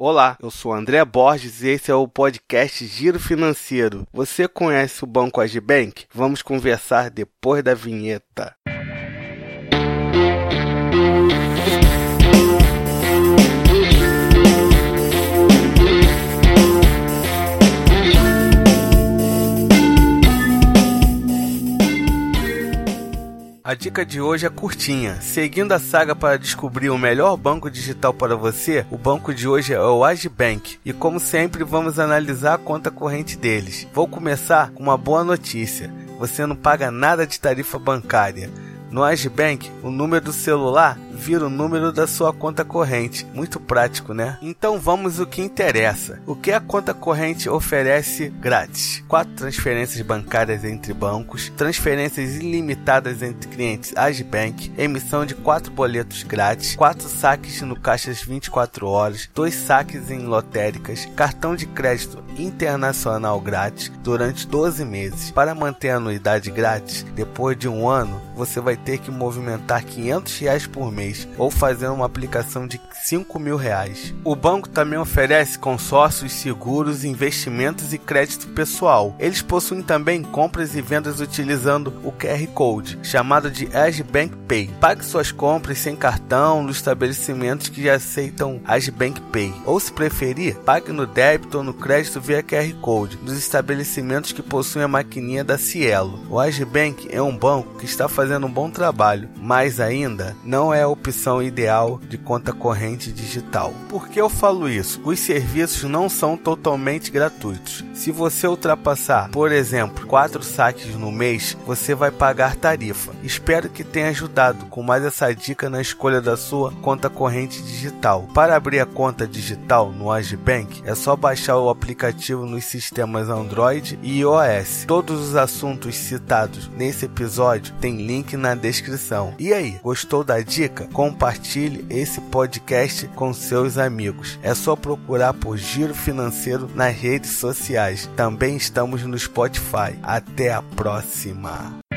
Olá, eu sou André Borges e esse é o podcast Giro Financeiro. Você conhece o Banco Agibank? Vamos conversar depois da vinheta. A dica de hoje é curtinha. Seguindo a saga para descobrir o melhor banco digital para você, o banco de hoje é o Agibank. E como sempre, vamos analisar a conta corrente deles. Vou começar com uma boa notícia. Você não paga nada de tarifa bancária. No Agibank, o número do celular vira o número da sua conta corrente. Muito prático, né? Então vamos ao que interessa. O que a conta corrente oferece grátis? Quatro transferências bancárias entre bancos, transferências ilimitadas entre clientes Agibank, emissão de quatro boletos grátis, quatro saques no caixas 24 horas, dois saques em lotéricas, cartão de crédito internacional grátis durante 12 meses. Para manter a anuidade grátis, depois de um ano, você vai ter que movimentar 500 reais por mês ou fazer uma aplicação de 5 mil reais. O banco também oferece consórcios, seguros, investimentos e crédito pessoal. Eles possuem também compras e vendas utilizando o QR Code, chamado de Agibank Pague suas compras sem cartão nos estabelecimentos que já aceitam Agibank Pay. Ou se preferir, pague no débito ou no crédito via QR Code nos estabelecimentos que possuem a maquininha da Cielo. O Agibank é um banco que está fazendo um bom trabalho, mas ainda não é o opção ideal de conta corrente digital. Por que eu falo isso? Os serviços não são totalmente gratuitos. Se você ultrapassar, por exemplo, quatro saques no mês, você vai pagar tarifa. Espero que tenha ajudado com mais essa dica na escolha da sua conta corrente digital. Para abrir a conta digital no Agibank, é só baixar o aplicativo nos sistemas Android e iOS. Todos os assuntos citados nesse episódio tem link na descrição. E aí, gostou da dica? compartilhe esse podcast com seus amigos. É só procurar por Giro Financeiro nas redes sociais. Também estamos no Spotify. Até a próxima.